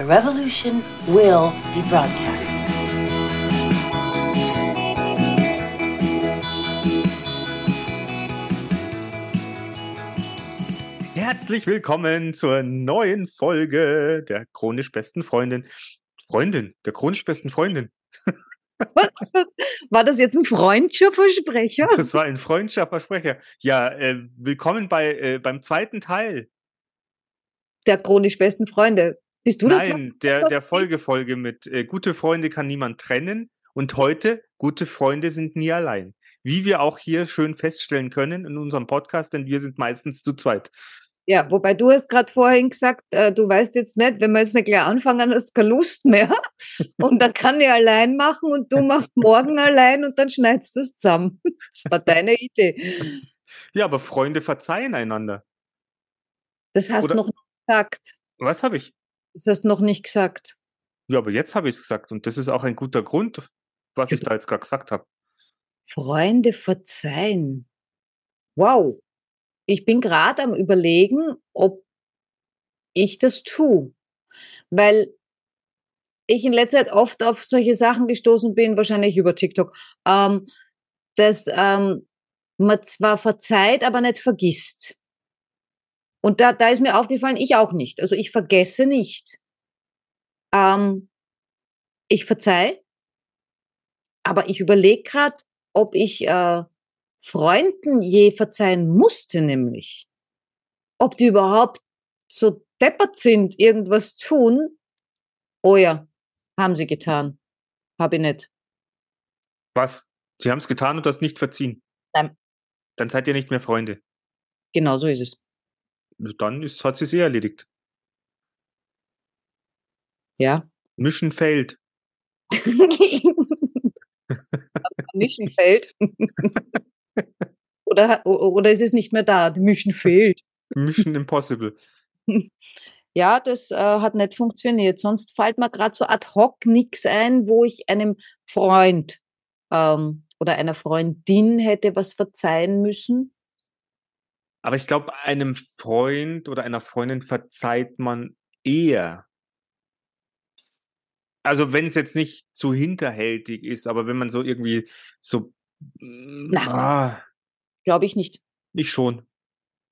The revolution will be broadcast. Herzlich willkommen zur neuen Folge der chronisch besten Freundin. Freundin, der chronisch besten Freundin. War das jetzt ein freundlicher Versprecher? Das war ein freundlicher Versprecher. Ja, äh, willkommen bei, äh, beim zweiten Teil. Der chronisch besten Freunde. Bist du Nein, der, der Folgefolge mit äh, Gute Freunde kann niemand trennen. Und heute, gute Freunde sind nie allein. Wie wir auch hier schön feststellen können in unserem Podcast, denn wir sind meistens zu zweit. Ja, wobei du hast gerade vorhin gesagt, äh, du weißt jetzt nicht, wenn wir jetzt nicht gleich anfangen, hast du keine Lust mehr. Und dann kann ich allein machen und du machst morgen allein und dann schneidest du es zusammen. Das war deine Idee. Ja, aber Freunde verzeihen einander. Das hast du noch nicht gesagt. Was habe ich? Das hast du noch nicht gesagt. Ja, aber jetzt habe ich es gesagt und das ist auch ein guter Grund, was ich da jetzt gerade gesagt habe. Freunde verzeihen. Wow. Ich bin gerade am Überlegen, ob ich das tue. Weil ich in letzter Zeit oft auf solche Sachen gestoßen bin, wahrscheinlich über TikTok, ähm, dass ähm, man zwar verzeiht, aber nicht vergisst. Und da, da ist mir aufgefallen, ich auch nicht. Also ich vergesse nicht. Ähm, ich verzeih, aber ich überlege gerade, ob ich äh, Freunden je verzeihen musste, nämlich. Ob die überhaupt so deppert sind, irgendwas tun. Oh ja, haben sie getan. Habe ich nicht. Was? Sie haben es getan und das nicht verziehen? Nein. Dann seid ihr nicht mehr Freunde. Genau so ist es. Dann ist, hat sie sie erledigt. Ja. Mischen fällt. Mischen fällt. oder, oder ist es nicht mehr da? Mischen fehlt. Mission Impossible. Ja, das äh, hat nicht funktioniert. Sonst fällt mir gerade so ad hoc nichts ein, wo ich einem Freund ähm, oder einer Freundin hätte was verzeihen müssen. Aber ich glaube, einem Freund oder einer Freundin verzeiht man eher. Also wenn es jetzt nicht zu hinterhältig ist, aber wenn man so irgendwie so Nein. Ah, Glaube ich nicht. Ich schon.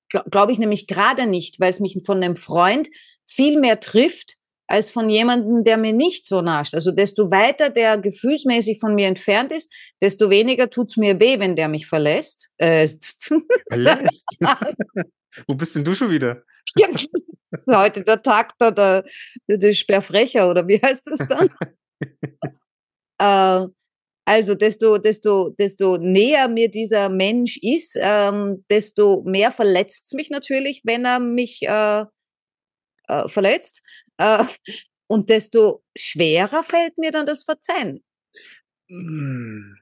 Glaube ich nämlich gerade nicht, weil es mich von einem Freund viel mehr trifft, als von jemandem, der mir nicht so nascht. Also desto weiter der gefühlsmäßig von mir entfernt ist, desto weniger tut's mir weh, wenn der mich verlässt. Äh, verlässt? Wo bist denn du schon wieder? Ja, heute der Tag da, der, der Sperrfrecher, oder wie heißt das dann? äh, also desto, desto, desto näher mir dieser Mensch ist, ähm, desto mehr verletzt es mich natürlich, wenn er mich äh, äh, verletzt. Äh, und desto schwerer fällt mir dann das Verzeihen. Hm.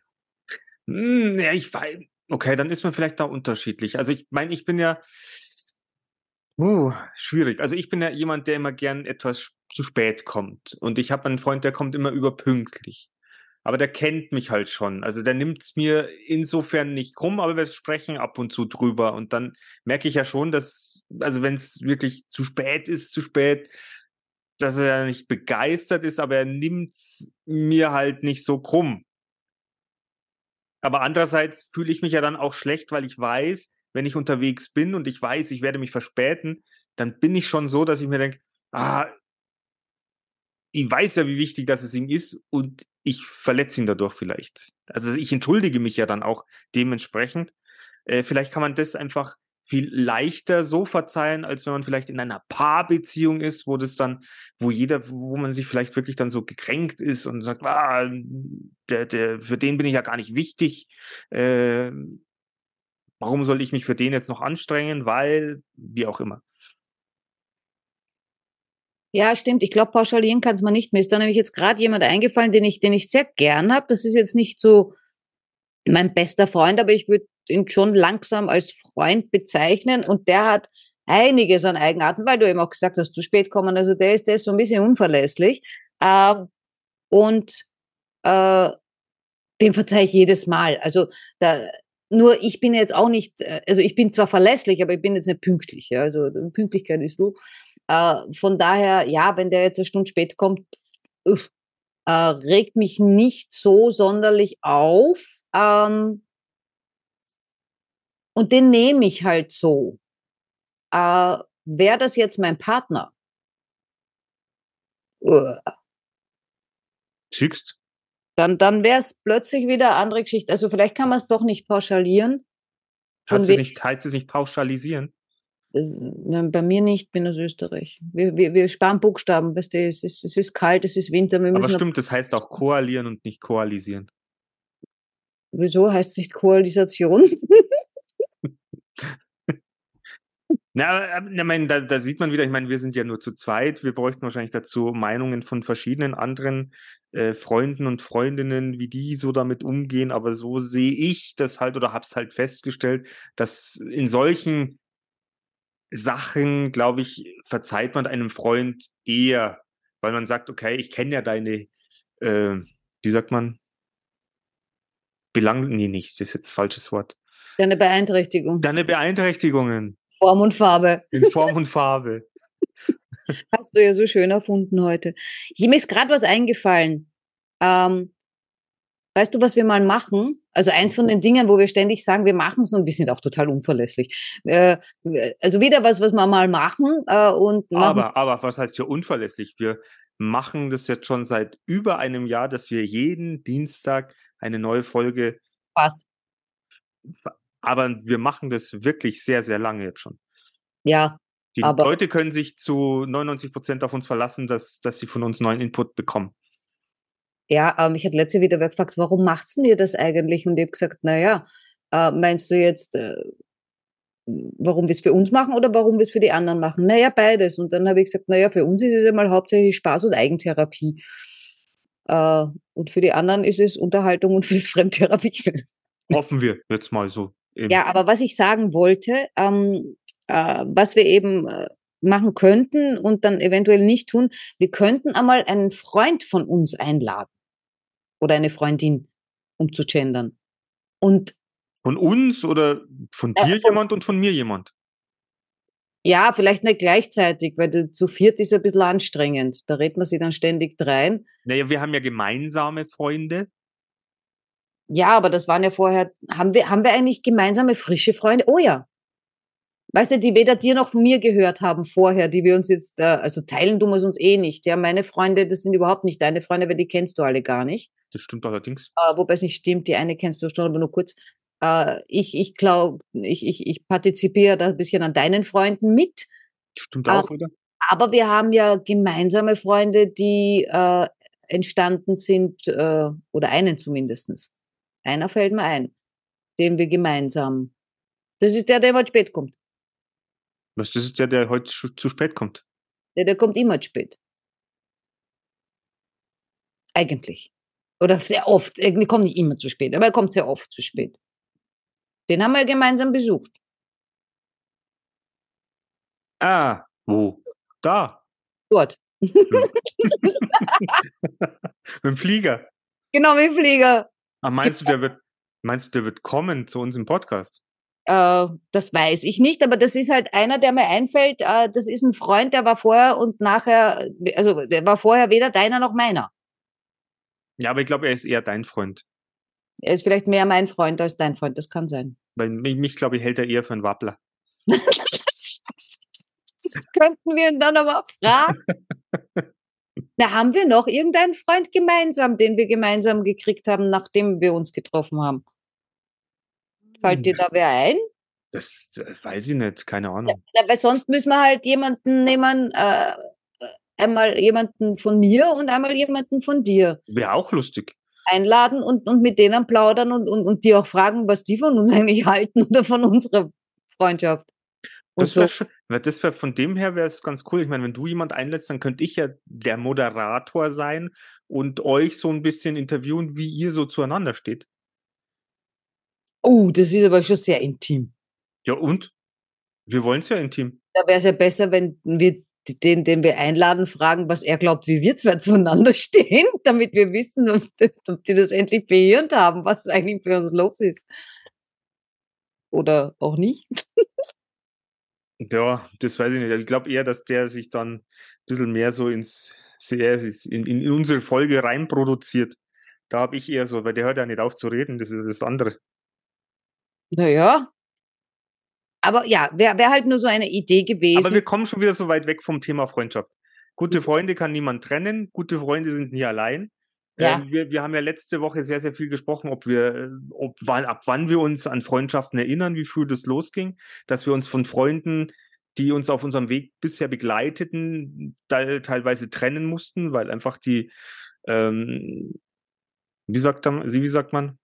Hm, ja, ich weiß. Okay, dann ist man vielleicht da unterschiedlich. Also ich meine, ich bin ja uh, schwierig. Also ich bin ja jemand, der immer gern etwas zu spät kommt. Und ich habe einen Freund, der kommt immer überpünktlich aber der kennt mich halt schon. Also der nimmt es mir insofern nicht krumm, aber wir sprechen ab und zu drüber. Und dann merke ich ja schon, dass, also wenn es wirklich zu spät ist, zu spät, dass er nicht begeistert ist, aber er nimmt es mir halt nicht so krumm. Aber andererseits fühle ich mich ja dann auch schlecht, weil ich weiß, wenn ich unterwegs bin und ich weiß, ich werde mich verspäten, dann bin ich schon so, dass ich mir denke, ah, ich weiß ja, wie wichtig das es ihm ist und ich verletze ihn dadurch vielleicht. Also ich entschuldige mich ja dann auch dementsprechend. Äh, vielleicht kann man das einfach viel leichter so verzeihen, als wenn man vielleicht in einer Paarbeziehung ist, wo das dann, wo jeder, wo man sich vielleicht wirklich dann so gekränkt ist und sagt, ah, der, der, für den bin ich ja gar nicht wichtig. Äh, warum soll ich mich für den jetzt noch anstrengen? Weil, wie auch immer. Ja, stimmt. Ich glaube, pauschalieren kann es man nicht. Mir ist da nämlich jetzt gerade jemand eingefallen, den ich, den ich sehr gern habe. Das ist jetzt nicht so mein bester Freund, aber ich würde ihn schon langsam als Freund bezeichnen. Und der hat einiges an Eigenarten, weil du eben auch gesagt hast, zu spät kommen. Also der ist, der ist so ein bisschen unverlässlich. Äh, und äh, dem verzeihe ich jedes Mal. Also da, nur ich bin jetzt auch nicht, äh, also ich bin zwar verlässlich, aber ich bin jetzt nicht pünktlich. Ja? Also Pünktlichkeit ist du. Äh, von daher, ja, wenn der jetzt eine Stunde spät kommt, uff, äh, regt mich nicht so sonderlich auf. Ähm, und den nehme ich halt so. Äh, Wäre das jetzt mein Partner? Uh, Siehst? dann, dann wäre es plötzlich wieder eine andere Geschichte. Also vielleicht kann man es doch nicht pauschalieren. Heißt es nicht, heißt es nicht pauschalisieren? Bei mir nicht, bin aus Österreich. Wir, wir, wir sparen Buchstaben, weißt du, es ist, es ist kalt, es ist Winter, Aber stimmt, das heißt auch koalieren und nicht koalisieren. Wieso heißt es nicht Koalisation? Na, ich meine, da, da sieht man wieder, ich meine, wir sind ja nur zu zweit. Wir bräuchten wahrscheinlich dazu Meinungen von verschiedenen anderen äh, Freunden und Freundinnen, wie die so damit umgehen. Aber so sehe ich das halt oder habe es halt festgestellt, dass in solchen Sachen, glaube ich, verzeiht man einem Freund eher, weil man sagt, okay, ich kenne ja deine, äh, wie sagt man, Belang, nee, nicht, das ist jetzt falsches Wort. Deine Beeinträchtigung. Deine Beeinträchtigungen Form und Farbe. in Form und Farbe. Hast du ja so schön erfunden heute. Ich, mir ist gerade was eingefallen. Ähm, weißt du, was wir mal machen? Also eins von den Dingen, wo wir ständig sagen, wir machen es und wir sind auch total unverlässlich. Äh, also wieder was, was wir mal machen äh, und Aber, aber was heißt hier unverlässlich? Wir machen das jetzt schon seit über einem Jahr, dass wir jeden Dienstag eine neue Folge, fast. Aber wir machen das wirklich sehr, sehr lange jetzt schon. Ja, Die Aber- Leute können sich zu 99 Prozent auf uns verlassen, dass, dass sie von uns neuen Input bekommen. ja, ähm, ich hatte letzte wieder gefragt, warum macht's denn ihr das eigentlich? Und ich habe gesagt, na ja, äh, meinst du jetzt, äh, warum wir es für uns machen oder warum wir es für die anderen machen? Naja, beides. Und dann habe ich gesagt, naja, für uns ist es einmal hauptsächlich Spaß und Eigentherapie. Äh, und für die anderen ist es Unterhaltung und für das Fremdtherapie. Hoffen wir jetzt mal so. Eben. Ja, aber was ich sagen wollte, ähm, äh, was wir eben äh, machen könnten und dann eventuell nicht tun, wir könnten einmal einen Freund von uns einladen oder eine Freundin, um zu gendern. Und Von uns oder von Äh, dir von- jemand und von mir jemand? ja, vielleicht nicht gleichzeitig, weil zu viert ist ein bisschen anstrengend. Da redet man sich dann ständig drein. Naja, wir haben ja gemeinsame Freunde. Ja, aber das waren ja vorher, haben wir, haben wir eigentlich gemeinsame frische Freunde? Oh ja. Weißt du, die weder dir noch mir gehört haben vorher, die wir uns jetzt, äh, also teilen tun wir es uns eh nicht. Ja, meine Freunde, das sind überhaupt nicht deine Freunde, weil die kennst du alle gar nicht. Das stimmt allerdings. Äh, wobei es nicht stimmt, die eine kennst du schon, aber nur kurz. Äh, ich ich glaube, ich, ich, ich partizipiere da ein bisschen an deinen Freunden mit. Stimmt Ah. auch wieder. Aber wir haben ja gemeinsame Freunde, die äh, entstanden sind, äh, oder einen zumindestens. Einer fällt mir ein, den wir gemeinsam. Das ist der, der immer spät kommt. Was, das ist der, der heute zu, zu spät kommt. Der, der kommt immer spät. Eigentlich. Oder sehr oft. Er kommt nicht immer zu spät, aber er kommt sehr oft zu spät. Den haben wir gemeinsam besucht. Ah, wo? Da. Dort. Mit dem Flieger. Genau wie Flieger. Ah, meinst du, der wird, meinst du, der wird kommen zu uns im Podcast? Äh, das weiß ich nicht, aber das ist halt einer, der mir einfällt. Äh, das ist ein Freund, der war vorher und nachher, also der war vorher weder deiner noch meiner. Ja, aber ich glaube, er ist eher dein Freund. Er ist vielleicht mehr mein Freund als dein Freund, das kann sein. Weil mich, mich glaube ich, hält er eher für einen Wappler. Das könnten wir ihn dann aber fragen. Da haben wir noch irgendeinen Freund gemeinsam, den wir gemeinsam gekriegt haben, nachdem wir uns getroffen haben. Fällt dir da wer ein? Das äh, weiß ich nicht, keine Ahnung. Ja, weil sonst müssen wir halt jemanden nehmen, äh, einmal jemanden von mir und einmal jemanden von dir Wäre auch lustig. einladen und, und mit denen plaudern und, und, und die auch fragen, was die von uns eigentlich halten oder von unserer Freundschaft. Das wäre so. das wäre von dem her wäre es ganz cool. Ich meine, wenn du jemand einlädst, dann könnte ich ja der Moderator sein und euch so ein bisschen interviewen, wie ihr so zueinander steht. Oh, das ist aber schon sehr intim. Ja, und? Wir wollen es ja intim. Da wäre es ja besser, wenn wir den, den wir einladen, fragen, was er glaubt, wie wir zwei zueinander stehen, damit wir wissen, ob, ob die das endlich behirnt haben, was eigentlich für uns los ist. Oder auch nicht. Ja, das weiß ich nicht. Ich glaube eher, dass der sich dann ein bisschen mehr so ins sehr in, in unsere Folge reinproduziert. Da habe ich eher so, weil der hört ja nicht auf zu reden, das ist das andere. Naja. Aber ja, wäre wär halt nur so eine Idee gewesen. Aber wir kommen schon wieder so weit weg vom Thema Freundschaft. Gute Freunde kann niemand trennen, gute Freunde sind nie allein. Ja. Ähm, wir, wir haben ja letzte Woche sehr, sehr viel gesprochen, ob wir, ob wann, ab wann wir uns an Freundschaften erinnern, wie früh das losging, dass wir uns von Freunden, die uns auf unserem Weg bisher begleiteten, te- teilweise trennen mussten, weil einfach die, ähm, wie sagt man, wie sagt man,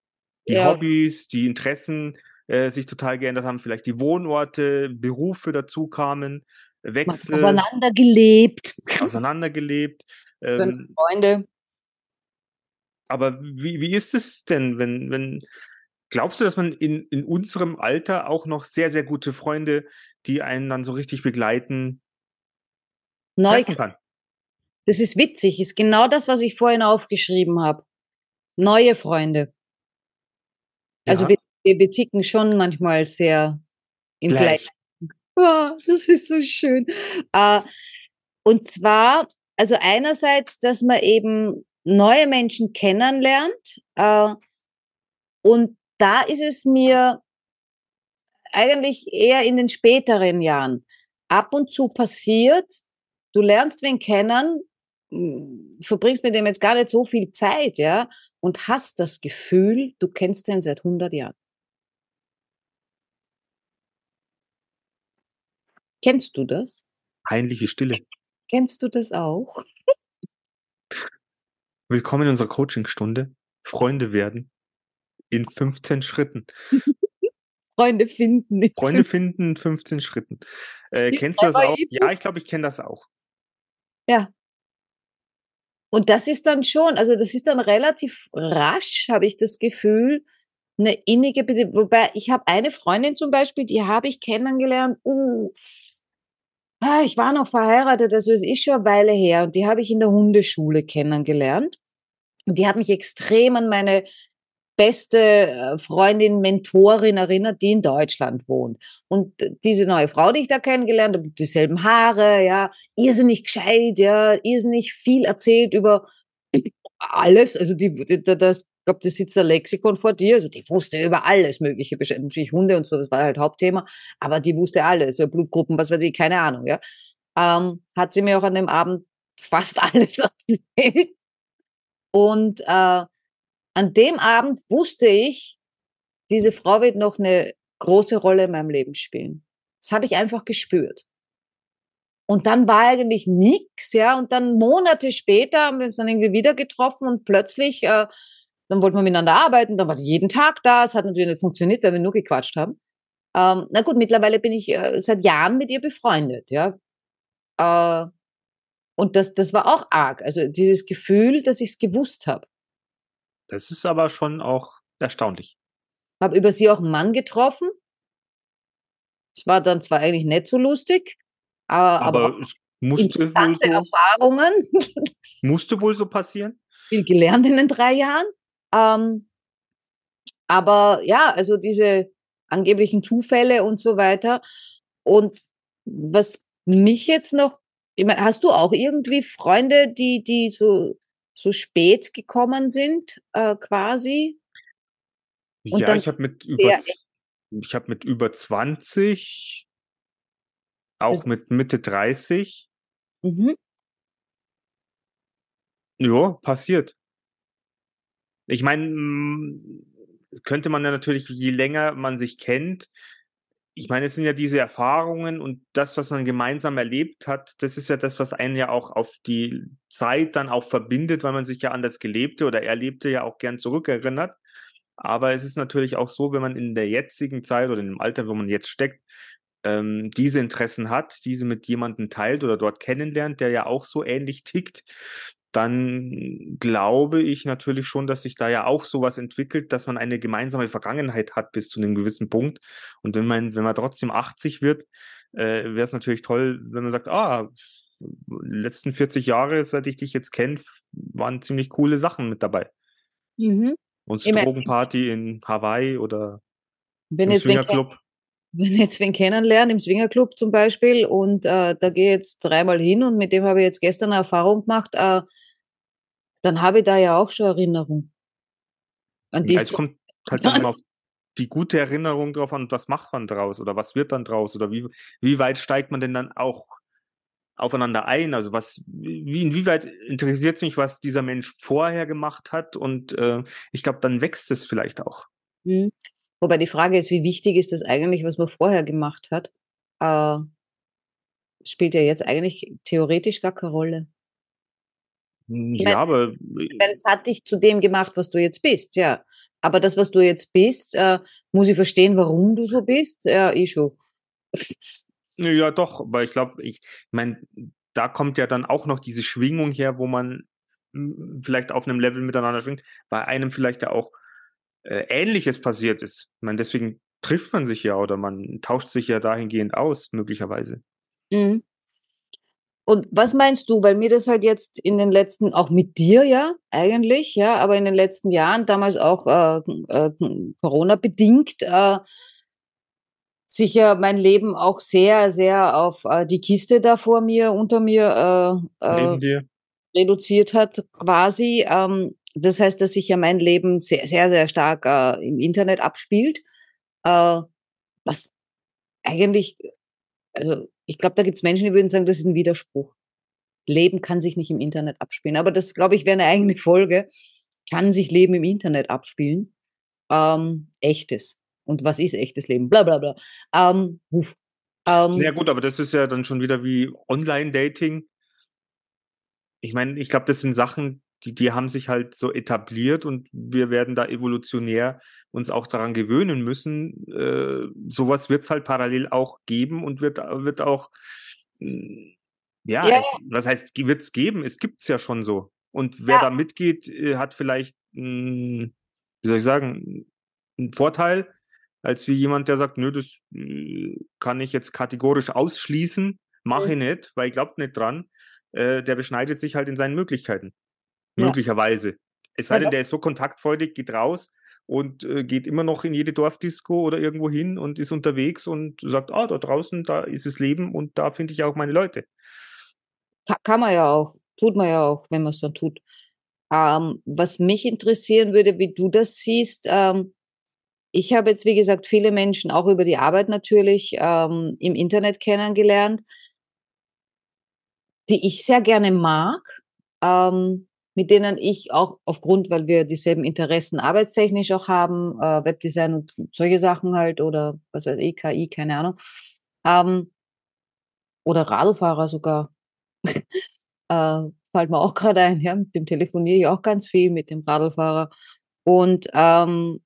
die Ja. Hobbys, die Interessen äh, sich total geändert haben, vielleicht die Wohnorte, Berufe dazu kamen, Wechsel, aufeinander gelebt. auseinandergelebt. Ähm, Freunde. Aber wie, wie ist es denn, wenn, wenn, glaubst du, dass man in, in unserem Alter auch noch sehr, sehr gute Freunde, die einen dann so richtig begleiten, Neu, kann? das ist witzig, ist genau das, was ich vorhin aufgeschrieben habe. Neue Freunde. Also Ja. wir, wir, wir ticken schon manchmal sehr im Gleich. Gleichen. Oh, das ist so schön. Äh, und zwar, also einerseits, dass man eben neue Menschen kennenlernt. Äh, und da ist es mir eigentlich eher in den späteren Jahren ab und zu passiert, du lernst wen kennen, m, verbringst mit dem jetzt gar nicht so viel Zeit, ja, und hast das Gefühl, du kennst den seit 100 Jahren. Kennst du das? Peinliche Stille. Kennst du das auch? Willkommen in unserer Coachingstunde. Freunde werden in 15 Schritten. Freunde finden. Freunde finden in 15 Schritten. Äh, kennst du das auch? Ja, ich glaube, ich kenne das auch. Ja. Und das ist dann schon, also das ist dann relativ rasch, habe ich das Gefühl, eine innige Beziehung. Wobei ich habe eine Freundin zum Beispiel, die habe ich kennengelernt. Uh, ah, ich war noch verheiratet, also es ist schon eine Weile her. Und die habe ich in der Hundeschule kennengelernt. Und die hat mich extrem an meine beste äh, Freundin, Mentorin erinnert, die in Deutschland wohnt. Und diese neue Frau, die ich da kennengelernt habe, dieselben Haare, ja, irrsinnig gescheit, ja, irrsinnig viel erzählt über alles. Also die, das, ich glaube, das sitzt der Lexikon vor dir, also die wusste über alles Mögliche, Bescheid. natürlich Hunde und so, das war halt Hauptthema, aber die wusste alles, so Blutgruppen, was weiß ich, keine Ahnung, ja. Ähm, hat sie mir auch an dem Abend fast alles erzählt. Und äh, an dem Abend wusste ich, diese Frau wird noch eine große Rolle in meinem Leben spielen. Das habe ich einfach gespürt. Und dann war eigentlich nix, ja. Und dann Monate später haben wir uns dann irgendwie wieder getroffen und plötzlich, äh, dann wollten wir miteinander arbeiten, dann war die jeden Tag da. Es hat natürlich nicht funktioniert, weil wir nur gequatscht haben. Ähm, na gut, mittlerweile bin ich äh, seit Jahren mit ihr befreundet, ja. Äh, und das, das war auch arg. Also dieses Gefühl, dass ich es gewusst habe. Das ist aber schon auch erstaunlich. Habe über sie auch einen Mann getroffen. Es war dann zwar eigentlich nicht so lustig, aber, aber, Aber es musste wohl, so, Erfahrungen, musste wohl so passieren. viel gelernt in den drei Jahren. Ähm, aber ja, also diese angeblichen Zufälle und so weiter. Und was mich jetzt noch, ich meine, hast du auch irgendwie Freunde, die, die so, so spät gekommen sind, äh, quasi? Und ja, ich habe mit über, z- ich habe mit über 20, auch Das- mit Mitte 30, Mhm. ja, passiert. Ich meine, mm, könnte man ja natürlich, je länger man sich kennt, ich meine, es sind ja diese Erfahrungen und das, was man gemeinsam erlebt hat, das ist ja das, was einen ja auch auf die Zeit dann auch verbindet, weil man sich ja an das Gelebte oder Erlebte ja auch gern zurückerinnert. Aber es ist natürlich auch so, wenn man in der jetzigen Zeit oder in dem Alter, wo man jetzt steckt, ähm, diese Interessen hat, diese mit jemandem teilt oder dort kennenlernt, der ja auch so ähnlich tickt, dann glaube ich natürlich schon, dass sich da ja auch sowas entwickelt, dass man eine gemeinsame Vergangenheit hat bis zu einem gewissen Punkt. Und wenn man, wenn man trotzdem 80 wird, äh, wäre es natürlich toll, wenn man sagt, ah, die letzten 40 Jahre, seit ich dich jetzt kenne, waren ziemlich coole Sachen mit dabei. Mhm. Mein- Drogenparty in Hawaii oder Wenn im Swingerclub. wenn ich jetzt wen kennenlerne, im Swingerclub zum Beispiel, und äh, da gehe ich jetzt dreimal hin und mit dem habe ich jetzt gestern eine Erfahrung gemacht, äh, dann habe ich da ja auch schon Erinnerung. An die ja, es kommt halt dann auf die gute Erinnerung drauf an, was macht man draus oder was wird dann draus oder wie, wie weit steigt man denn dann auch aufeinander ein? Also was, wie, inwieweit interessiert mich, was dieser Mensch vorher gemacht hat? Und äh, ich glaube, dann wächst es vielleicht auch. Mhm. Wobei die Frage ist, wie wichtig ist das eigentlich, was man vorher gemacht hat? Äh, spielt ja jetzt eigentlich theoretisch gar keine Rolle. Hm, ich ja, mein, aber. Weil es hat dich zu dem gemacht, was du jetzt bist, ja. Aber das, was du jetzt bist, äh, muss ich verstehen, warum du so bist? Ja, ich schon. Ja, doch, aber ich glaube, ich meine, da kommt ja dann auch noch diese Schwingung her, wo man hm, vielleicht auf einem Level miteinander schwingt, bei einem vielleicht ja auch äh, Ähnliches passiert ist. Ich meine, deswegen trifft man sich ja oder man tauscht sich ja dahingehend aus, möglicherweise. Mhm. Und was meinst du, weil mir das halt jetzt in den letzten, auch mit dir ja eigentlich, ja, aber in den letzten Jahren, damals auch äh, äh, Corona bedingt, äh, sicher mein Leben auch sehr, sehr auf äh, die Kiste da vor mir, unter mir äh, äh, reduziert hat, quasi. Ähm, das heißt, dass sich ja mein Leben sehr, sehr, sehr stark äh, im Internet abspielt. Äh, was eigentlich, also ich glaube, da gibt es Menschen, die würden sagen, das ist ein Widerspruch. Leben kann sich nicht im Internet abspielen. Aber das, glaube ich, wäre eine eigene Folge. Kann sich Leben im Internet abspielen? Ähm, echtes und was ist echtes Leben, bla bla bla. Ähm, ähm, ja gut, aber das ist ja dann schon wieder wie Online-Dating. Ich meine, ich glaube, das sind Sachen, die, die haben sich halt so etabliert und wir werden da evolutionär uns auch daran gewöhnen müssen. Äh, sowas wird es halt parallel auch geben und wird, wird auch, hm, ja, ja. Es, was heißt, wird es geben? Es gibt es ja schon so. Und wer ja. da mitgeht, äh, hat vielleicht, mh, hm, wie soll ich sagen, einen Vorteil, als wie jemand, der sagt, nö, das äh, kann ich jetzt kategorisch ausschließen, mache ich nicht, weil ich glaube nicht dran. Äh, der beschneidet sich halt in seinen Möglichkeiten. Möglicherweise. Es sei denn, der ist so kontaktfreudig, geht raus und äh, geht immer noch in jede Dorfdisco oder irgendwo hin und ist unterwegs und sagt, ah, da draußen, da ist es Leben und da finde ich auch meine Leute. Kann man ja auch, tut man ja auch, wenn man es dann tut. Ähm, was mich interessieren würde, wie du das siehst, ähm, ich habe jetzt, wie gesagt, viele Menschen auch über die Arbeit natürlich ähm, im Internet kennengelernt, die ich sehr gerne mag, ähm, mit denen ich auch aufgrund, weil wir dieselben Interessen arbeitstechnisch auch haben, äh, Webdesign und solche Sachen halt oder was weiß ich, KI, keine Ahnung, ähm, oder Radlfahrer sogar. äh, fällt mir auch gerade ein, ja, mit dem telefoniere ich auch ganz viel mit dem Radlfahrer. Und ähm,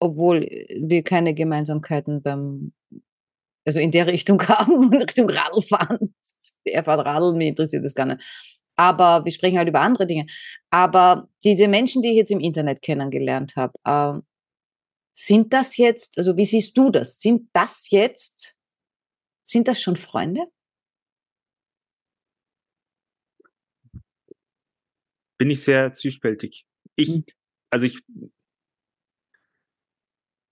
obwohl wir keine Gemeinsamkeiten beim, also in der Richtung haben, Richtung Radlfahren. Er fährt Radl, mir interessiert das gar nicht. Aber wir sprechen halt über andere Dinge. Aber diese Menschen, die ich jetzt im Internet kennengelernt habe, äh, sind das jetzt, also wie siehst du das? Sind das jetzt, sind das schon Freunde? Bin ich sehr zwiespältig. Ich, hm. also ich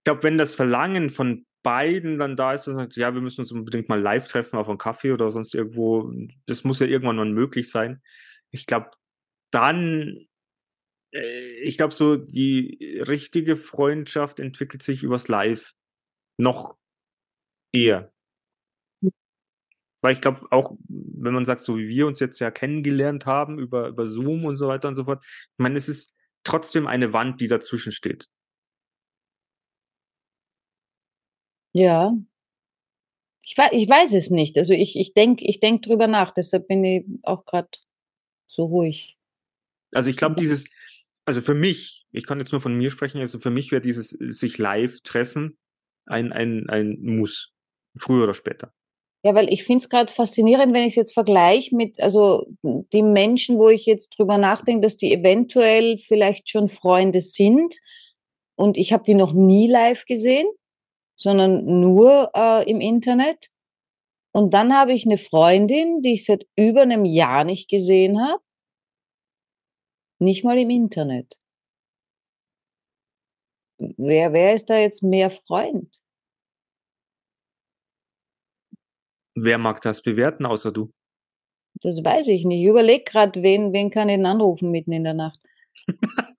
glaube, wenn das Verlangen von beiden dann da ist, dann sagt, ja, wir müssen uns unbedingt mal live treffen auf einen Kaffee oder sonst irgendwo, das muss ja irgendwann mal möglich sein. Ich glaube, dann, äh, ich glaube, so die richtige Freundschaft entwickelt sich übers Live noch eher. Weil ich glaube, auch wenn man sagt, so wie wir uns jetzt ja kennengelernt haben über, über Zoom und so weiter und so fort, ich meine, es ist trotzdem eine Wand, die dazwischen steht. Ja. Ich wei ich weiß es nicht. Also, ich ich denke ich denke drüber nach, deshalb bin ich auch gerade so ruhig. Also, ich glaube, dieses also, für mich ich kann jetzt nur von mir sprechen, also, für mich wäre dieses sich live treffen ein ein ein Muss, früher oder später. Ja, weil ich finde es gerade faszinierend, wenn ich's jetzt vergleiche mit also, die Menschen, wo ich jetzt drüber nachdenke, dass die eventuell vielleicht schon Freunde sind und ich habe die noch nie live gesehen sondern nur äh, im Internet. Und dann habe ich eine Freundin, die ich seit über einem Jahr nicht gesehen habe. Nicht mal im Internet. Wer, wer ist da jetzt mehr Freund? Wer mag das bewerten, außer du? Das weiß ich nicht. Ich überlege gerade, wen, wen kann ich denn anrufen mitten in der Nacht?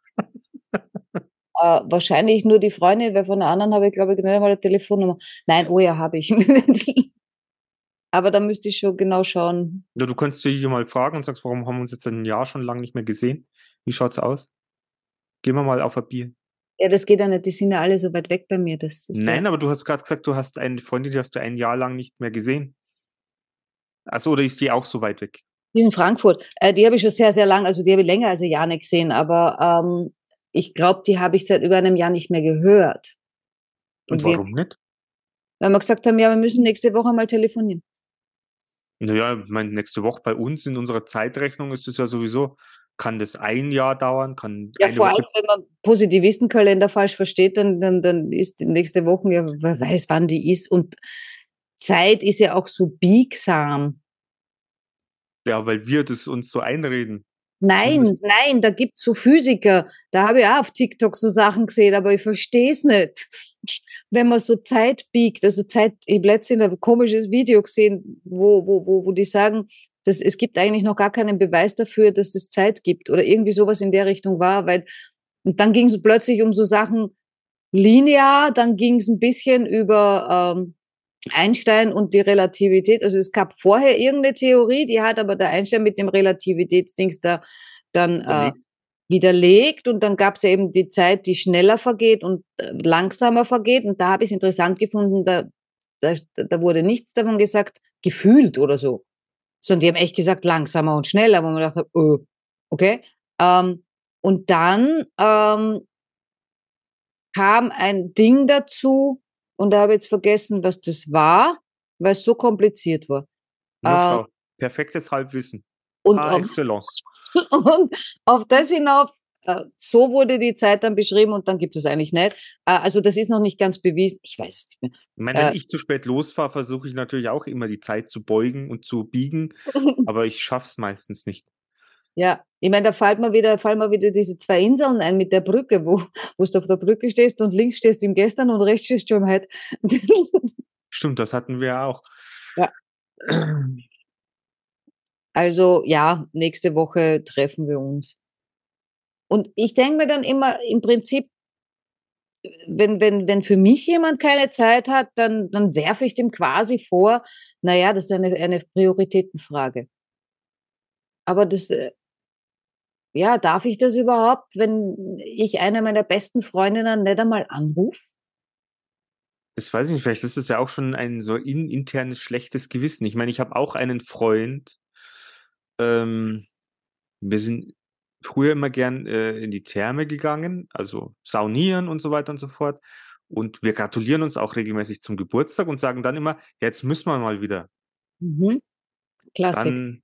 äh, wahrscheinlich nur die Freundin, weil von der anderen habe ich, glaube ich, nicht einmal eine Telefonnummer. Nein, oh ja, habe ich. Aber da müsste ich schon genau schauen. Ja, du könntest dich mal fragen und sagst, warum haben wir uns jetzt ein Jahr schon lange nicht mehr gesehen? Wie schaut's aus? Gehen wir mal auf ein Bier. Ja, das geht ja nicht. Die sind ja alle so weit weg bei mir. Das ist Nein, ja, aber du hast gerade gesagt, du hast eine Freundin, die hast du ein Jahr lang nicht mehr gesehen. Achso, oder ist die auch so weit weg? die ist in Frankfurt. Äh, die habe ich schon sehr, sehr lang, also die habe ich länger als ein Jahr nicht gesehen. Aber ähm, ich glaube, die habe ich seit über einem Jahr nicht mehr gehört. Und, wir, warum nicht? weil wir gesagt haben, ja, wir müssen nächste Woche mal telefonieren. Naja, ich meine, nächste Woche bei uns in unserer Zeitrechnung ist es ja sowieso, kann das ein Jahr dauern, kann Ja, vor Woche allem, wenn man Positivistenkalender falsch versteht, dann, dann, dann ist die nächste Woche, ja, wer weiß, wann die ist. Und Zeit ist ja auch so biegsam. Ja, weil wir das uns so einreden. Nein, nein, da gibt's so Physiker. Da habe ich auch auf TikTok so Sachen gesehen, aber ich verstehe es nicht. Wenn man so Zeit biegt, also Zeit, ich habe letztens ein komisches Video gesehen, wo, wo, wo, wo die sagen, dass es gibt eigentlich noch gar keinen Beweis dafür, dass es Zeit gibt oder irgendwie sowas in der Richtung war, weil und dann ging es plötzlich um so Sachen linear, dann ging es ein bisschen über ähm, Einstein und die Relativität. Also es gab vorher irgendeine Theorie, die hat aber der Einstein mit dem Relativitätsdings da dann äh, Widerlegt. und dann gab es ja eben die Zeit, die schneller vergeht und äh, langsamer vergeht und da habe ich es interessant gefunden, da, da, da wurde nichts davon gesagt, gefühlt oder so, sondern die haben echt gesagt langsamer und schneller, wo man dachte, äh, okay. Ähm, und dann ähm, kam ein Ding dazu und da habe ich jetzt vergessen, was das war, weil es so kompliziert war. Na, Äh. Perfektes Halbwissen. Und Par auf, excellence. und auf das hinauf, äh, so wurde die Zeit dann beschrieben und dann gibt es eigentlich nicht. Äh, also das ist noch nicht ganz bewiesen. Ich weiß es nicht Ich meine, wenn Äh, ich zu spät losfahre, versuche ich natürlich auch immer die Zeit zu beugen und zu biegen, mehr. aber ich schaff's meistens nicht. Ja, ich meine, da fällt mir wieder, fallen mir wieder diese zwei Inseln ein mit der Brücke, wo, wo du auf der Brücke stehst und links stehst du im Gestern und rechts stehst du im Heute. Stimmt, das hatten wir auch. Ja. Also ja, nächste Woche treffen wir uns. Und ich denke mir dann immer, im Prinzip, wenn, wenn, wenn für mich jemand keine Zeit hat, dann, dann werfe ich dem quasi vor, naja, das ist eine, eine Prioritätenfrage. Aber das, äh, ja, darf ich das überhaupt, wenn ich eine meiner besten Freundinnen nicht einmal anrufe? Das weiß ich nicht, vielleicht ist es ja auch schon ein so in, internes schlechtes Gewissen. Ich meine, ich habe auch einen Freund, ähm, wir sind früher immer gern äh, in die Therme gegangen, also saunieren und so weiter und so fort. Und wir gratulieren uns auch regelmäßig zum Geburtstag und sagen dann immer, jetzt müssen wir mal wieder. Mhm. Klassik. Dann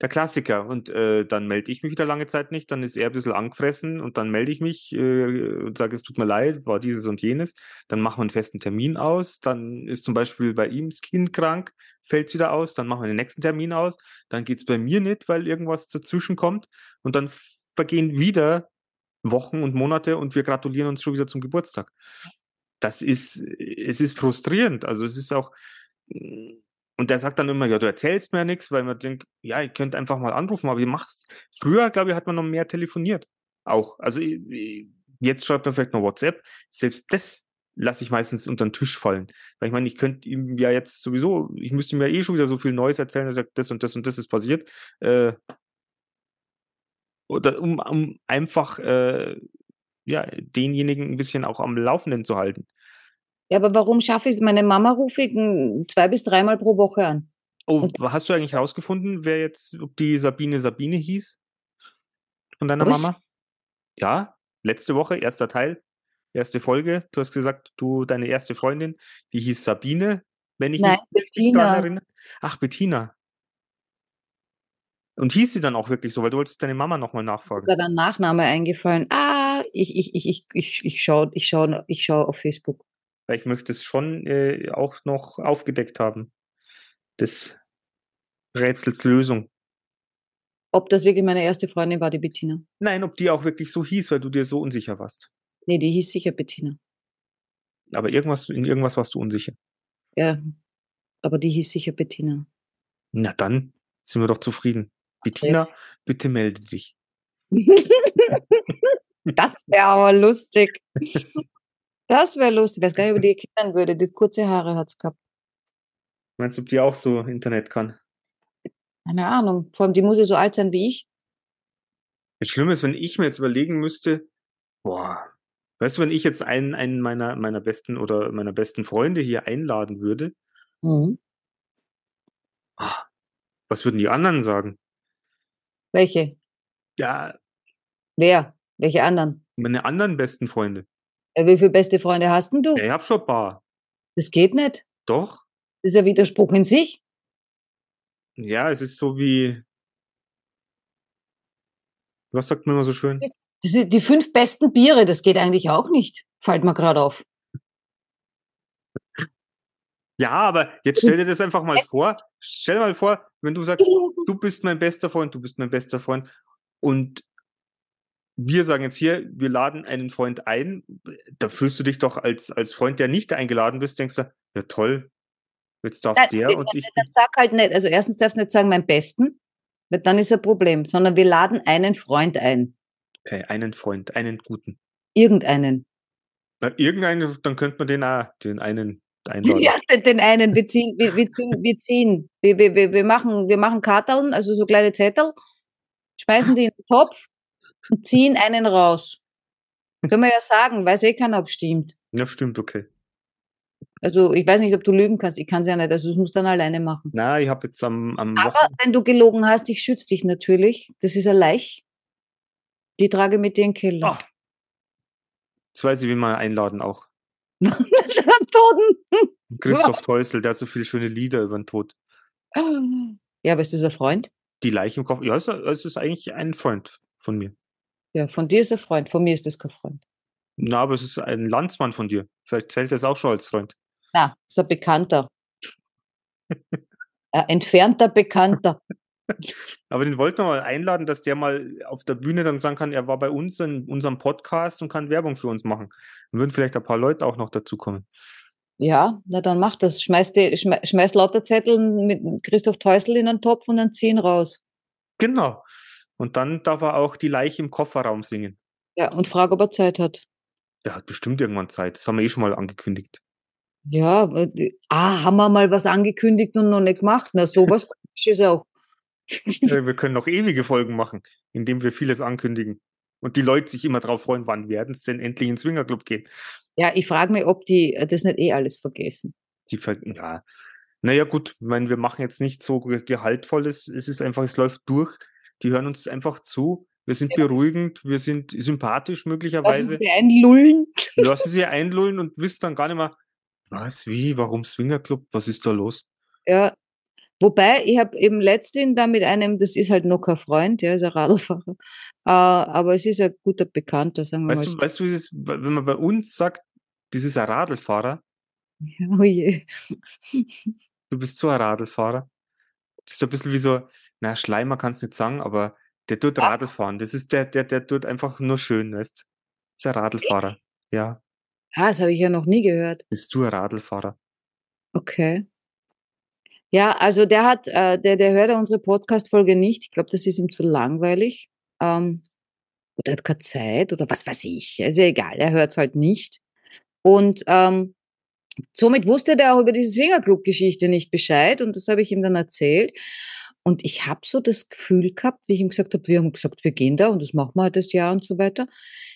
der Klassiker. Und äh, dann melde ich mich wieder lange Zeit nicht, dann ist er ein bisschen angefressen und dann melde ich mich äh, und sage, es tut mir leid, war dieses und jenes. Dann machen wir einen festen Termin aus. Dann ist zum Beispiel bei ihm das Kind krank, fällt wieder aus. Dann machen wir den nächsten Termin aus. Dann geht's bei mir nicht, weil irgendwas dazwischen kommt. Und dann vergehen wieder Wochen und Monate und wir gratulieren uns schon wieder zum Geburtstag. Das ist, es ist frustrierend. Also es ist auch, und der sagt dann immer, ja, du erzählst mir ja nichts, weil man denkt, ja, ihr könnt einfach mal anrufen, aber ihr macht's. Früher, glaube ich, hat man noch mehr telefoniert. Auch. Also jetzt schreibt man vielleicht noch WhatsApp. Selbst das lasse ich meistens unter den Tisch fallen. Weil ich meine, ich könnte ihm ja jetzt sowieso, ich müsste ihm ja eh schon wieder so viel Neues erzählen, er sagt, das und das und das ist passiert. Äh, oder um, um einfach äh, ja, denjenigen ein bisschen auch am Laufenden zu halten. Ja, aber warum schaffe ich es? Meine Mama rufe ich mm, zwei bis dreimal pro Woche an. Oh, Und- hast du eigentlich herausgefunden, wer jetzt, ob die Sabine Sabine hieß? Von deiner Was? Mama? Ja, letzte Woche, erster Teil, erste Folge. Du hast gesagt, du, deine erste Freundin, die hieß Sabine, wenn ich Nein, mich Bettina. erinnere. Ach, Bettina. Und hieß sie dann auch wirklich so, weil du wolltest deine Mama nochmal nachfragen. Sogar der Nachname eingefallen. Ah, ich, ich, ich, ich, ich, ich schaue ich schau, ich schau auf Facebook. Weil ich möchte es schon äh, auch noch aufgedeckt haben. Des Rätsels Lösung. Ob das wirklich meine erste Freundin war, die Bettina. Nein, ob die auch wirklich so hieß, weil du dir so unsicher warst. Nee, die hieß sicher Bettina. Aber irgendwas, in irgendwas warst du unsicher. Ja. Aber die hieß sicher Bettina. Na dann sind wir doch zufrieden. Bettina, bitte melde dich. das wäre aber lustig. Das wäre lustig. Ich weiß gar nicht, ob die kennen würde. Die kurze Haare hat es gehabt. Meinst du, ob die auch so Internet kann? Keine Ahnung. Vor allem, die muss ja so alt sein wie ich. Das Schlimme ist, wenn ich mir jetzt überlegen müsste, boah, weißt du, wenn ich jetzt einen, einen meiner, meiner besten oder meiner besten Freunde hier einladen würde, Mhm. ah, was würden die anderen sagen? Welche? Ja, Wer? Welche anderen? meine anderen besten Freunde. Äh, Wie viele beste Freunde hast denn du? Ja, ich hab schon ein paar. Das geht nicht. Doch. Das ist ja Widerspruch in sich. Ja, es ist so wie, was sagt man immer so schön? Das sind die fünf besten Biere, das geht eigentlich auch nicht. Fällt mir gerade auf. Ja, aber jetzt stell dir das einfach mal vor. Stell dir mal vor, wenn du sagst, du bist mein bester Freund, du bist mein bester Freund und wir sagen jetzt hier, wir laden einen Freund ein, da fühlst du dich doch als, als Freund, der nicht eingeladen bist, denkst du, ja toll, jetzt darf Nein, der und ich. Dann sag halt nicht, also erstens darfst du nicht sagen, mein Besten, weil dann ist ein Problem, sondern wir laden einen Freund ein. Okay, einen Freund, einen guten. Irgendeinen. Na, irgendeinen, dann könnte man den auch, den einen einladen. Ja, den, den einen. Wir ziehen, wir, wir ziehen, wir ziehen. Wir, wir, wir, wir machen, wir machen Karteln, also so kleine Zettel, schmeißen die in den Topf und ziehen einen raus. Können wir ja sagen, weiß eh keiner, ob stimmt. Ja, stimmt, okay. Also ich weiß nicht, ob du lügen kannst. Ich kann es ja nicht. Also ich muss dann alleine machen. Na, ich habe jetzt am, am Aber Wochen- wenn du gelogen hast, ich schütze dich natürlich. Das ist ein Leich. Die trage mit dir in den Keller. Ah. Jetzt weiß ich, wie man einladen auch. Toten. Christoph Teusel, der hat so viele schöne Lieder über den Tod. Ja, aber ist das ein Freund? Die Leiche im Kopf. Ja, es ist, es ist eigentlich ein Freund von mir. Ja, von dir ist er Freund. Von mir ist das kein Freund. Na, aber es ist ein Landsmann von dir. Vielleicht zählt es auch schon als Freund. Na, ist ein Bekannter. ein entfernter Bekannter. Aber den wollten wir mal einladen, dass der mal auf der Bühne dann sagen kann, er war bei uns in unserem Podcast und kann Werbung für uns machen. Dann würden vielleicht ein paar Leute auch noch dazukommen. Ja, na dann mach das. Schmeiß, die, schmeiß, schmeiß lauter Zettel mit Christoph Teusel in einen Topf und dann ziehen raus. Genau. Und dann darf er auch die Leiche im Kofferraum singen. Ja, und frag, ob er Zeit hat. Der hat bestimmt irgendwann Zeit. Das haben wir eh schon mal angekündigt. Ja, äh, ah, haben wir mal was angekündigt und noch nicht gemacht. Na, sowas ist auch. Wir können noch ewige Folgen machen, indem wir vieles ankündigen. Und die Leute sich immer drauf freuen, wann werden es denn endlich ins Swingerclub gehen. Ja, ich frage mich, ob die äh, das nicht eh alles vergessen. Die ver ja. Naja, gut, ich meine, wir machen jetzt nicht so ge- gehaltvolles. Es ist einfach, es läuft durch. Die hören uns einfach zu. Wir sind beruhigend, wir sind sympathisch Lassen möglicherweise. Sie einlullen. Lassen sie einlullen und wissen dann gar nicht mehr, was, wie, warum Swingerclub, was ist da los? Ja. Wobei, ich habe eben letztens da mit einem, das ist halt noch kein Freund, ja, ist ein Radlfahrer, äh, aber es ist ein guter Bekannter, sagen wir Weißt mal. du, weißt du, ist, wenn man bei uns sagt, das ist ein Radlfahrer. Oh je. du bist so ein Radlfahrer. Das ist so ein bisschen wie so, na, Schleimer kannst du nicht sagen, aber der tut Ah. Radl fahren. Das ist der, der, der tut einfach nur schön, weißt du? Das ist ein Radlfahrer. Ja, Ah, das habe ich ja noch nie gehört. bist du ein Radlfahrer. Okay. Ja, also der hat, äh, der, der hört ja unsere Podcast-Folge nicht. Ich glaube, das ist ihm zu langweilig. Ähm, oder er hat keine Zeit oder was weiß ich. Ist ja egal, er hört es halt nicht. Und ähm, somit wusste der auch über diese Swingerclub-Geschichte nicht Bescheid und das habe ich ihm dann erzählt. Und ich habe so das Gefühl gehabt, wie ich ihm gesagt habe, wir haben gesagt, wir gehen da und das machen wir halt das Jahr und so weiter.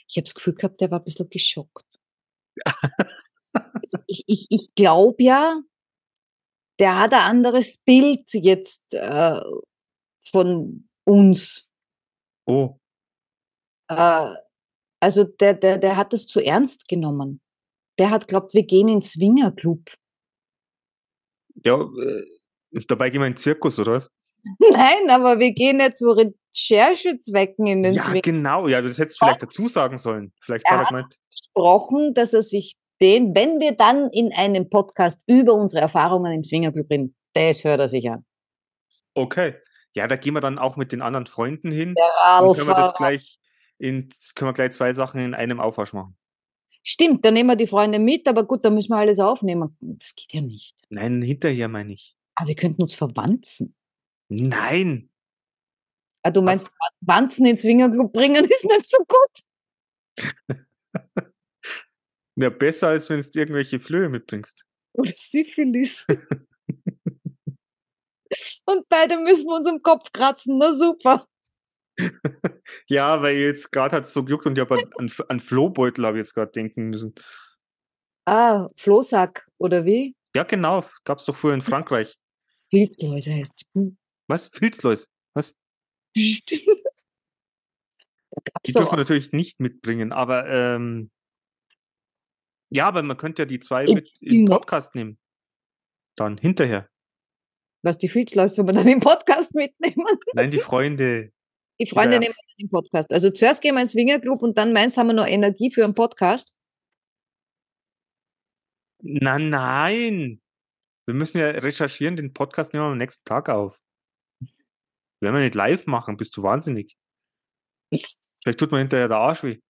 Ich habe das Gefühl gehabt, der war ein bisschen geschockt. Ich ich, ich glaube ja, der hat ein anderes Bild jetzt äh, von uns. Oh, Äh, also der, der, der hat das zu ernst genommen. Der hat glaubt, wir gehen in Swingerclub. ja, äh, dabei gehen wir in den Zirkus, oder was? Nein, aber wir gehen ja zu Recherchezwecken in den Ja, Swingerclub. genau. Ja, das hättest du vielleicht dazu sagen sollen. Vielleicht Ja. hat er gemeint, gesprochen, dass er sich den, wenn wir dann in einem Podcast über unsere Erfahrungen im Swingerclub reden, das hört er sich an. okay. Ja, da gehen wir dann auch mit den anderen Freunden hin. Der Dann können wir das gleich in, können wir gleich zwei Sachen in einem Aufwasch machen. Stimmt, dann nehmen wir die Freunde mit, aber gut, dann müssen wir alles aufnehmen. Das geht ja nicht. Nein, hinterher meine ich. Aber wir könnten uns verwanzen. Nein. Ah, du meinst, Wanzen ins Swingerclub bringen ist nicht so gut? Ja, besser als wenn du irgendwelche Flöhe mitbringst. Oder Syphilis. Und beide müssen wir uns im Kopf kratzen. Na super. ja, weil jetzt gerade hat es so gejuckt und ich habe an, an, an Flohbeutel habe ich jetzt gerade denken müssen. Ah, Flohsack, oder wie? Ja, genau. Gab es doch früher in Frankreich. Pilzläuse heißt. Hm. Was? Pilzläuse? Was? Die dürfen wir natürlich nicht mitbringen, aber ähm, ja, aber man könnte ja die zwei Ich- mit in den. Podcast nehmen. Dann hinterher. Was die Filzläuse soll man dann im Podcast mitnehmen? Nein, die Freunde. Die Freunde Ja. nehmen wir dann im Podcast. Also zuerst gehen wir ins Swingerclub und dann meinst du, haben wir noch Energie für einen Podcast? Na, nein. Wir müssen ja recherchieren, den Podcast nehmen wir am nächsten Tag auf. Werden wir nicht live machen, bist du wahnsinnig. Vielleicht tut mir hinterher der Arsch weh.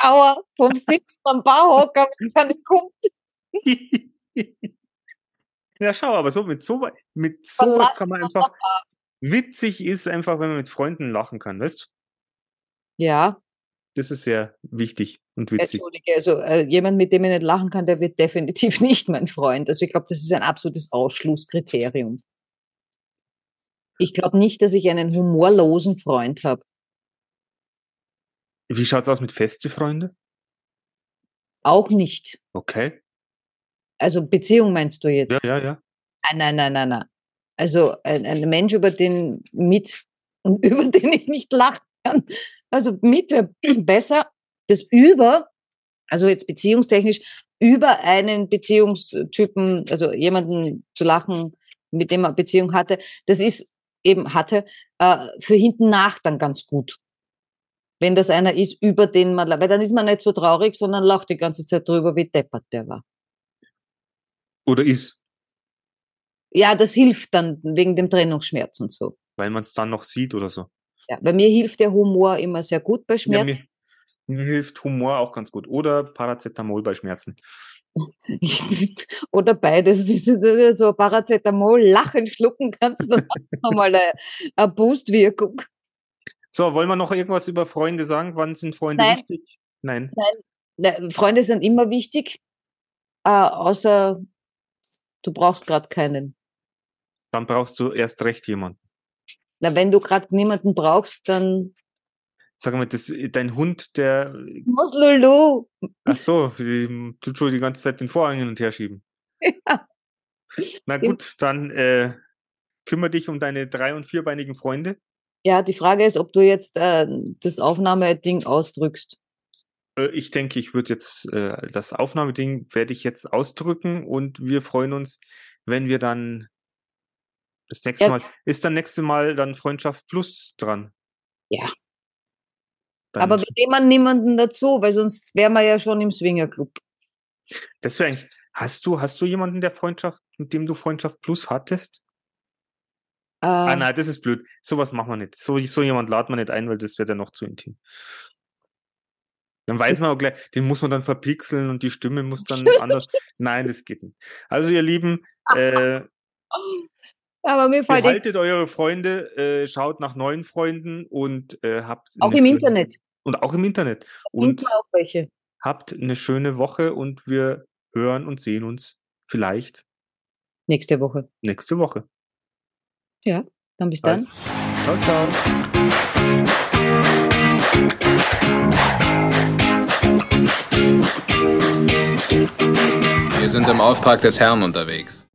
Aua, vom Sitz am Bauhocker, wenn man nicht kommt. ja, schau, aber so mit so mit sowas kann man einfach witzig ist einfach, wenn man mit Freunden lachen kann, weißt? du? Ja, Das ist sehr wichtig und witzig. Entschuldige, also äh, jemand, mit dem ich nicht lachen kann, der wird definitiv nicht mein Freund. Also ich glaube, das ist ein absolutes Ausschlusskriterium. Ich glaube nicht, dass ich einen humorlosen Freund habe. Wie schaut's aus mit feste Freunde? Auch nicht. Okay. Also Beziehung meinst du jetzt? Ja, ja, ja. Nein, nein, nein, nein, nein. Also ein, ein Mensch, über den mit und über den ich nicht lachen kann. Also mit wäre besser. Das über, also jetzt beziehungstechnisch, über einen Beziehungstypen, also jemanden zu lachen, mit dem man Beziehung hatte, das ist eben hatte, äh, für hinten nach dann ganz gut. Wenn das einer ist, über den man, weil dann ist man nicht so traurig, sondern lacht die ganze Zeit drüber, wie deppert der war. Oder ist, Ja, das hilft dann wegen dem Trennungsschmerz und so. weil man es dann noch sieht oder so. Ja, bei mir hilft der Humor immer sehr gut bei Ja, Schmerzen. mir, mir hilft Humor auch ganz gut. Oder Paracetamol bei Schmerzen. Oder beides. So Paracetamol, lachen, schlucken kannst, dann hast du nochmal eine, eine Boostwirkung. So, wollen wir noch irgendwas über Freunde sagen? Wann sind Freunde Nein. wichtig? Nein. Na, Freunde sind immer wichtig, äh, außer du brauchst gerade keinen. Dann brauchst du erst recht jemanden. Na, wenn du gerade niemanden brauchst, dann Sag mal, das, dein Hund, der, muss Lulu. ach so, die, tut schon die ganze Zeit den Vorhang hin und her schieben. Ja. Na gut, dann äh, kümmere dich um deine drei- und vierbeinigen Freunde. Ja, die Frage ist, ob du jetzt äh, das Aufnahmeding ausdrückst. Äh, Ich denke, ich würde jetzt äh, das Aufnahmeding werde ich jetzt ausdrücken und wir freuen uns, wenn wir dann das nächste Ja. Mal ist dann nächste Mal dann Freundschaft Plus dran. Ja. Aber wir nehmen niemanden dazu, weil sonst wären wir ja schon im Swingerclub. das wäre eigentlich. Hast du hast du jemanden der Freundschaft, mit dem du Freundschaft Plus hattest? Äh, Ah nein, das ist blöd. Sowas machen wir nicht. So, so jemand laden wir nicht ein, weil das wäre dann noch zu intim. Dann weiß man auch gleich, den muss man dann verpixeln und die Stimme muss dann anders. Nein, das geht nicht. Also ihr Lieben, äh, aber mir fällt eh- behaltet eure Freunde, äh, schaut nach neuen Freunden und äh, habt auch im schöne- Internet. und auch im Internet und auch welche. habt eine schöne Woche und wir hören und sehen uns vielleicht Nächste Woche. nächste Woche. Ja, dann bis dann. Also, ciao, ciao. Wir sind im Auftrag des Herrn unterwegs.